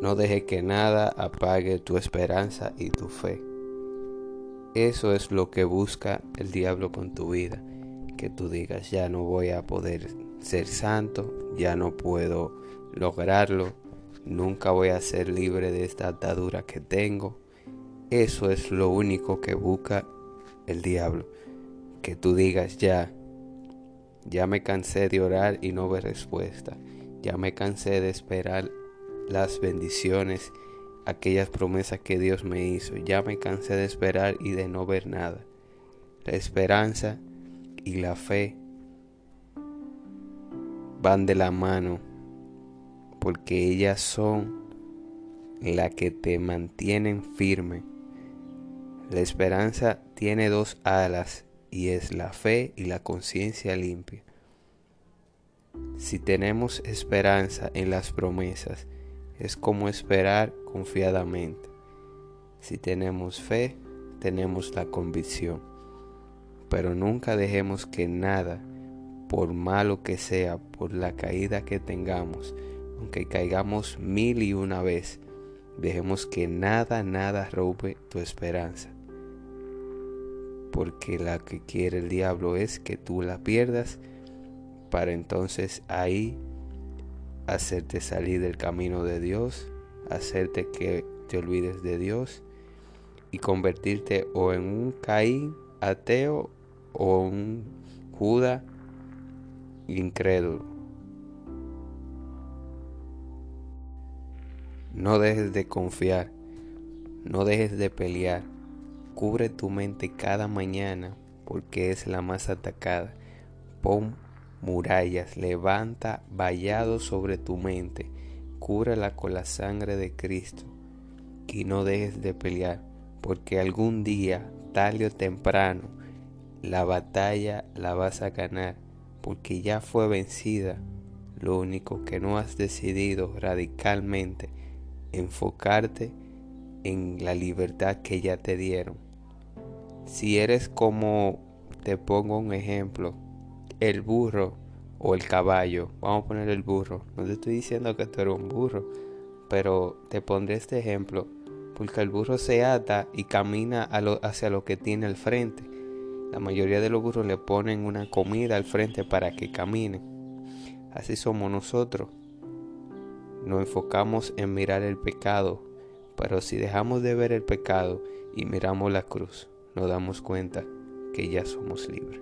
No deje que nada apague tu esperanza y tu fe. Eso es lo que busca el diablo con tu vida. Que tú digas, ya no voy a poder ser santo, ya no puedo lograrlo, nunca voy a ser libre de esta atadura que tengo. Eso es lo único que busca el diablo. Que tú digas, ya, ya me cansé de orar y no ver respuesta. Ya me cansé de esperar las bendiciones, aquellas promesas que Dios me hizo. Ya me cansé de esperar y de no ver nada. La esperanza y la fe van de la mano porque ellas son la que te mantienen firme. La esperanza tiene dos alas y es la fe y la conciencia limpia. Si tenemos esperanza en las promesas, es como esperar confiadamente. Si tenemos fe, tenemos la convicción. Pero nunca dejemos que nada, por malo que sea, por la caída que tengamos, aunque caigamos mil y una vez, dejemos que nada, nada robe tu esperanza. Porque la que quiere el diablo es que tú la pierdas para entonces ahí hacerte salir del camino de Dios, hacerte que te olvides de Dios y convertirte o en un Caín ateo o un Judas incrédulo. No dejes de confiar, no dejes de pelear. Cubre tu mente cada mañana porque es la más atacada. Pon murallas, levanta vallado sobre tu mente, cúrala con la sangre de Cristo y no dejes de pelear, porque algún día, tarde o temprano, la batalla la vas a ganar, porque ya fue vencida. Lo único que no has decidido radicalmente enfocarte en la libertad que ya te dieron. Si eres como, te pongo un ejemplo, el burro o el caballo, vamos a poner el burro, no te estoy diciendo que tú eres un burro, pero te pondré este ejemplo, porque el burro se ata y camina hacia lo que tiene al frente. La mayoría de los burros le ponen una comida al frente para que camine. Así somos nosotros. Nos enfocamos en mirar el pecado, pero si dejamos de ver el pecado y miramos la cruz, nos damos cuenta que ya somos libres.